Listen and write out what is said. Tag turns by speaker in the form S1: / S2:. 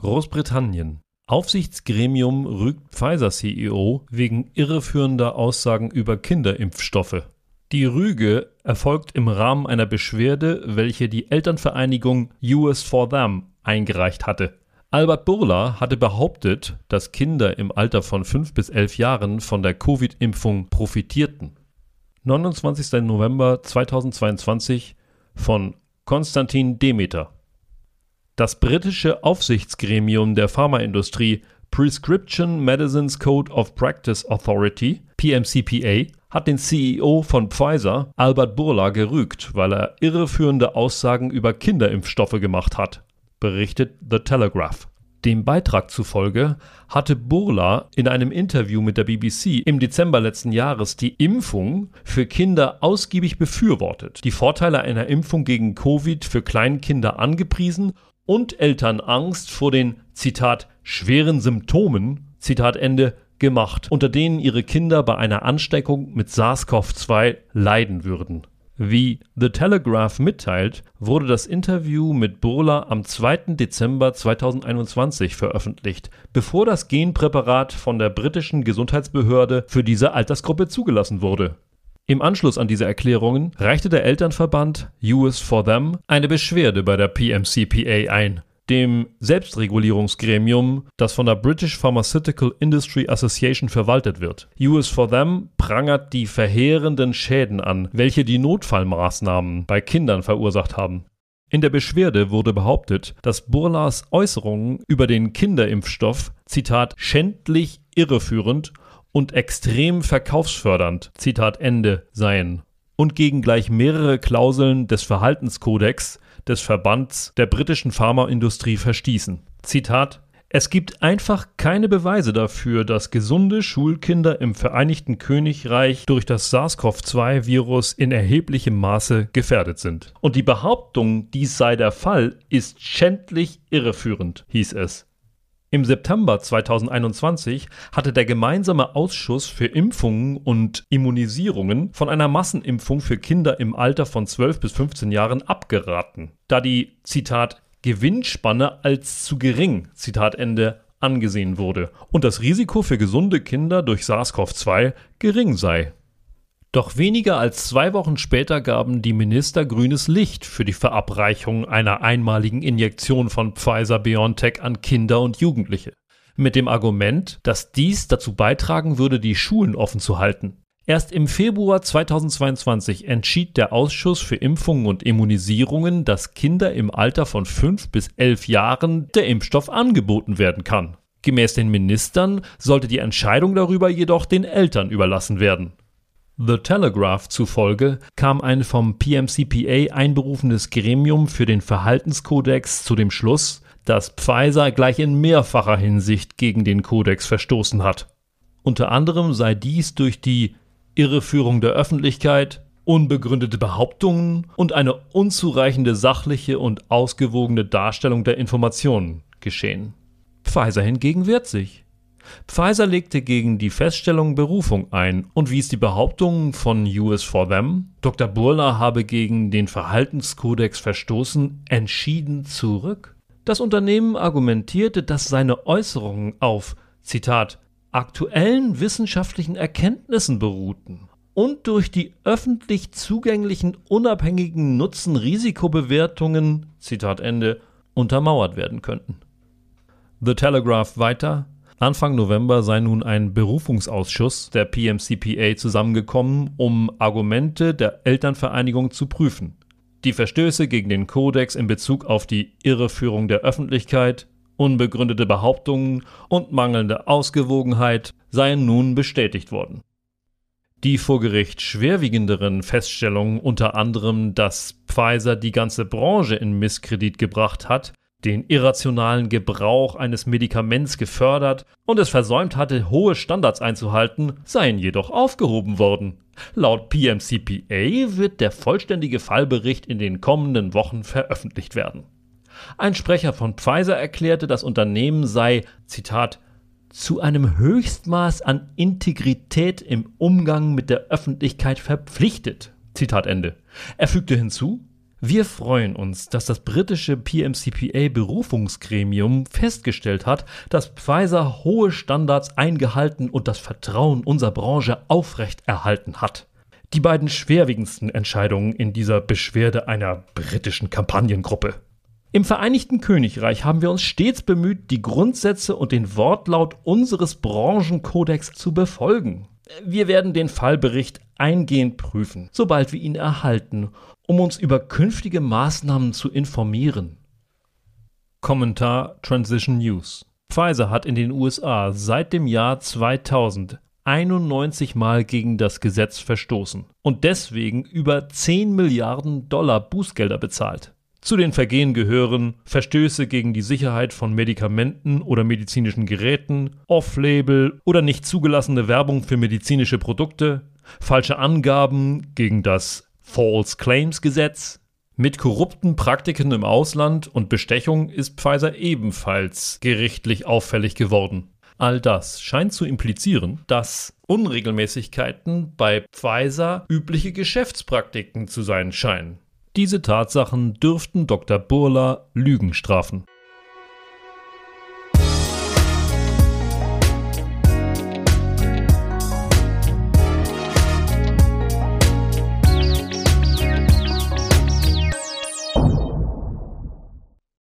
S1: Großbritannien. Aufsichtsgremium rügt Pfizer-CEO wegen irreführender Aussagen über Kinderimpfstoffe. Die Rüge erfolgt im Rahmen einer Beschwerde, welche die Elternvereinigung US for Them eingereicht hatte. Albert Burla hatte behauptet, dass Kinder im Alter von 5 bis 11 Jahren von der Covid-Impfung profitierten. 29. November 2022 von Konstantin Demeter. Das britische Aufsichtsgremium der Pharmaindustrie Prescription Medicines Code of Practice Authority, PMCPA, hat den CEO von Pfizer, Albert Burla, gerügt, weil er irreführende Aussagen über Kinderimpfstoffe gemacht hat, berichtet The Telegraph. Dem Beitrag zufolge hatte Burla in einem Interview mit der BBC im Dezember letzten Jahres die Impfung für Kinder ausgiebig befürwortet, die Vorteile einer Impfung gegen Covid für Kleinkinder angepriesen und Eltern Angst vor den, Zitat, schweren Symptomen, Zitat Ende, gemacht, unter denen ihre Kinder bei einer Ansteckung mit SARS-CoV-2 leiden würden. Wie The Telegraph mitteilt, wurde das Interview mit Burla am 2. Dezember 2021 veröffentlicht, bevor das Genpräparat von der britischen Gesundheitsbehörde für diese Altersgruppe zugelassen wurde. Im Anschluss an diese Erklärungen reichte der Elternverband US for Them eine Beschwerde bei der PMCPA ein, dem Selbstregulierungsgremium, das von der British Pharmaceutical Industry Association verwaltet wird. US for Them prangert die verheerenden Schäden an, welche die Notfallmaßnahmen bei Kindern verursacht haben. In der Beschwerde wurde behauptet, dass Burlas Äußerungen über den Kinderimpfstoff, Zitat, schändlich irreführend und extrem verkaufsfördernd, Zitat Ende, seien und gegen gleich mehrere Klauseln des Verhaltenskodex des Verbands der britischen Pharmaindustrie verstießen. Zitat es gibt einfach keine Beweise dafür, dass gesunde Schulkinder im Vereinigten Königreich durch das SARS-CoV-2-Virus in erheblichem Maße gefährdet sind. Und die Behauptung, dies sei der Fall, ist schändlich irreführend, hieß es. Im September 2021 hatte der gemeinsame Ausschuss für Impfungen und Immunisierungen von einer Massenimpfung für Kinder im Alter von 12 bis 15 Jahren abgeraten, da die Zitat Gewinnspanne als zu gering Zitat Ende angesehen wurde und das Risiko für gesunde Kinder durch SARS-CoV-2 gering sei. Doch weniger als zwei Wochen später gaben die Minister grünes Licht für die Verabreichung einer einmaligen Injektion von Pfizer BioNTech an Kinder und Jugendliche. Mit dem Argument, dass dies dazu beitragen würde, die Schulen offen zu halten. Erst im Februar 2022 entschied der Ausschuss für Impfungen und Immunisierungen, dass Kinder im Alter von 5 bis 11 Jahren der Impfstoff angeboten werden kann. Gemäß den Ministern sollte die Entscheidung darüber jedoch den Eltern überlassen werden. The Telegraph zufolge kam ein vom PMCPA einberufenes Gremium für den Verhaltenskodex zu dem Schluss, dass Pfizer gleich in mehrfacher Hinsicht gegen den Kodex verstoßen hat. Unter anderem sei dies durch die Irreführung der Öffentlichkeit, unbegründete Behauptungen und eine unzureichende sachliche und ausgewogene Darstellung der Informationen geschehen. Pfizer hingegen wehrt sich. Pfizer legte gegen die Feststellung Berufung ein und wies die Behauptungen von US for Them, Dr. Burla habe gegen den Verhaltenskodex verstoßen, entschieden zurück. Das Unternehmen argumentierte, dass seine Äußerungen auf, Zitat, aktuellen wissenschaftlichen Erkenntnissen beruhten und durch die öffentlich zugänglichen unabhängigen Nutzen-Risikobewertungen, Zitat Ende, untermauert werden könnten. The Telegraph weiter, Anfang November sei nun ein Berufungsausschuss der PMCPA zusammengekommen, um Argumente der Elternvereinigung zu prüfen. Die Verstöße gegen den Kodex in Bezug auf die Irreführung der Öffentlichkeit, unbegründete Behauptungen und mangelnde Ausgewogenheit seien nun bestätigt worden. Die vor Gericht schwerwiegenderen Feststellungen unter anderem, dass Pfizer die ganze Branche in Misskredit gebracht hat, den irrationalen Gebrauch eines Medikaments gefördert und es versäumt hatte, hohe Standards einzuhalten, seien jedoch aufgehoben worden. Laut PMCPA wird der vollständige Fallbericht in den kommenden Wochen veröffentlicht werden. Ein Sprecher von Pfizer erklärte, das Unternehmen sei, Zitat, zu einem Höchstmaß an Integrität im Umgang mit der Öffentlichkeit verpflichtet. Zitat Ende. Er fügte hinzu, Wir freuen uns, dass das britische PMCPA-Berufungsgremium festgestellt hat, dass Pfizer hohe Standards eingehalten und das Vertrauen unserer Branche aufrechterhalten hat. Die beiden schwerwiegendsten Entscheidungen in dieser Beschwerde einer britischen Kampagnengruppe. Im Vereinigten Königreich haben wir uns stets bemüht, die Grundsätze und den Wortlaut unseres Branchenkodex zu befolgen. Wir werden den Fallbericht eingehend prüfen, sobald wir ihn erhalten, um uns über künftige Maßnahmen zu informieren. Kommentar Transition News Pfizer hat in den USA seit dem Jahr 2000 91 Mal gegen das Gesetz verstoßen und deswegen über 10 Milliarden Dollar Bußgelder bezahlt. Zu den Vergehen gehören Verstöße gegen die Sicherheit von Medikamenten oder medizinischen Geräten, Off-Label oder nicht zugelassene Werbung für medizinische Produkte, falsche Angaben gegen das False Claims Gesetz. Mit korrupten Praktiken im Ausland und Bestechung ist Pfizer ebenfalls gerichtlich auffällig geworden. All das scheint zu implizieren, dass Unregelmäßigkeiten bei Pfizer übliche Geschäftspraktiken zu sein scheinen. Diese Tatsachen dürften Dr. Burla Lügen strafen.